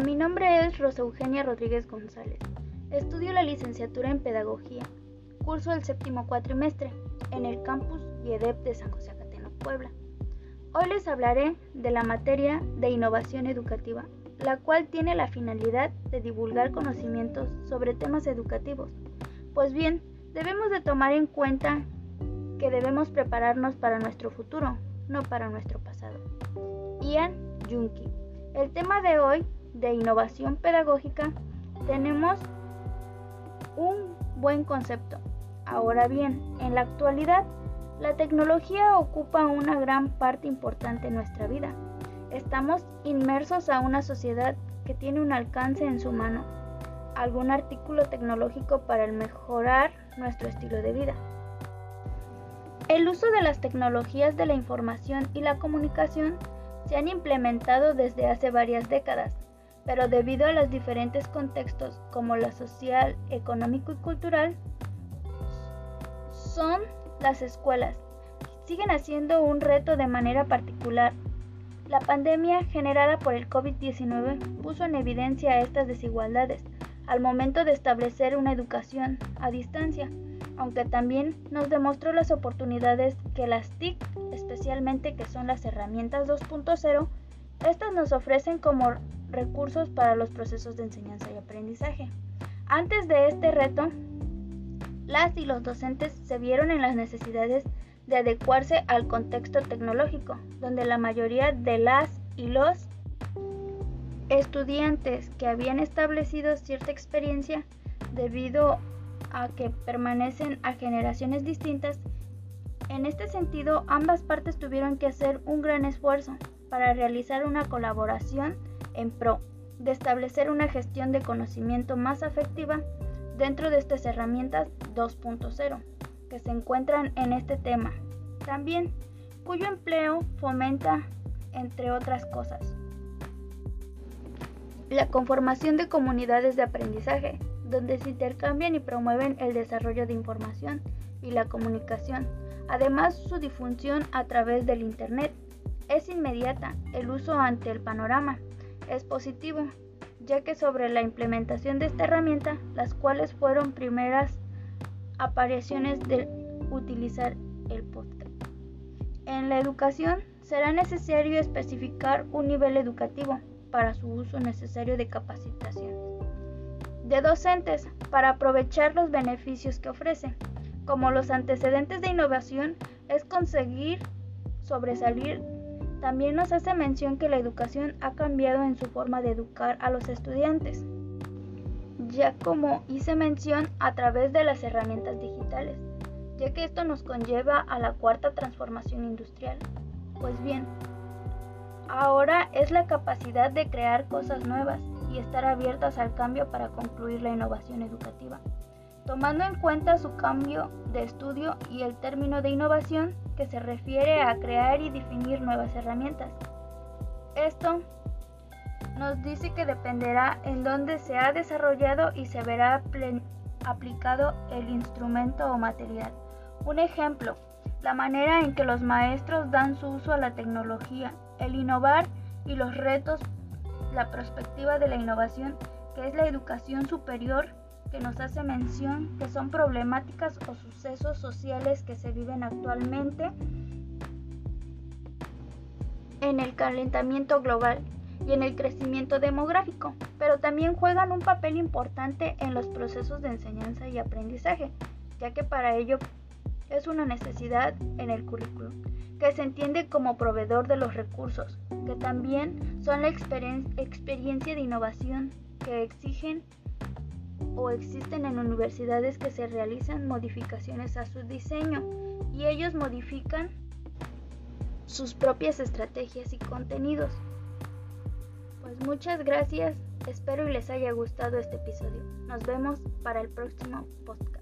Mi nombre es Rosa Eugenia Rodríguez González. Estudio la licenciatura en Pedagogía. Curso el séptimo cuatrimestre en el campus IEDEP de San José Acateno, Puebla. Hoy les hablaré de la materia de innovación educativa, la cual tiene la finalidad de divulgar conocimientos sobre temas educativos. Pues bien, debemos de tomar en cuenta que debemos prepararnos para nuestro futuro, no para nuestro pasado. Ian Junki. El tema de hoy, de innovación pedagógica, tenemos un buen concepto. Ahora bien, en la actualidad, la tecnología ocupa una gran parte importante en nuestra vida. Estamos inmersos a una sociedad que tiene un alcance en su mano, algún artículo tecnológico para mejorar nuestro estilo de vida. El uso de las tecnologías de la información y la comunicación se han implementado desde hace varias décadas, pero debido a los diferentes contextos como la social, económico y cultural, son las escuelas. Siguen haciendo un reto de manera particular. La pandemia generada por el COVID-19 puso en evidencia estas desigualdades al momento de establecer una educación a distancia, aunque también nos demostró las oportunidades que las TIC especialmente que son las herramientas 2.0, estas nos ofrecen como recursos para los procesos de enseñanza y aprendizaje. Antes de este reto, las y los docentes se vieron en las necesidades de adecuarse al contexto tecnológico, donde la mayoría de las y los estudiantes que habían establecido cierta experiencia debido a que permanecen a generaciones distintas en este sentido, ambas partes tuvieron que hacer un gran esfuerzo para realizar una colaboración en pro de establecer una gestión de conocimiento más efectiva dentro de estas herramientas 2.0 que se encuentran en este tema. También cuyo empleo fomenta, entre otras cosas, la conformación de comunidades de aprendizaje, donde se intercambian y promueven el desarrollo de información y la comunicación Además, su difusión a través del Internet es inmediata. El uso ante el panorama es positivo, ya que sobre la implementación de esta herramienta, las cuales fueron primeras apariciones de utilizar el podcast. En la educación será necesario especificar un nivel educativo para su uso necesario de capacitación de docentes para aprovechar los beneficios que ofrece. Como los antecedentes de innovación es conseguir sobresalir, también nos hace mención que la educación ha cambiado en su forma de educar a los estudiantes, ya como hice mención a través de las herramientas digitales, ya que esto nos conlleva a la cuarta transformación industrial. Pues bien, ahora es la capacidad de crear cosas nuevas y estar abiertas al cambio para concluir la innovación educativa tomando en cuenta su cambio de estudio y el término de innovación que se refiere a crear y definir nuevas herramientas. Esto nos dice que dependerá en dónde se ha desarrollado y se verá aplicado el instrumento o material. Un ejemplo, la manera en que los maestros dan su uso a la tecnología, el innovar y los retos, la perspectiva de la innovación, que es la educación superior que nos hace mención que son problemáticas o sucesos sociales que se viven actualmente en el calentamiento global y en el crecimiento demográfico, pero también juegan un papel importante en los procesos de enseñanza y aprendizaje, ya que para ello es una necesidad en el currículum, que se entiende como proveedor de los recursos, que también son la experiencia de innovación que exigen o existen en universidades que se realizan modificaciones a su diseño y ellos modifican sus propias estrategias y contenidos. Pues muchas gracias, espero y les haya gustado este episodio. Nos vemos para el próximo podcast.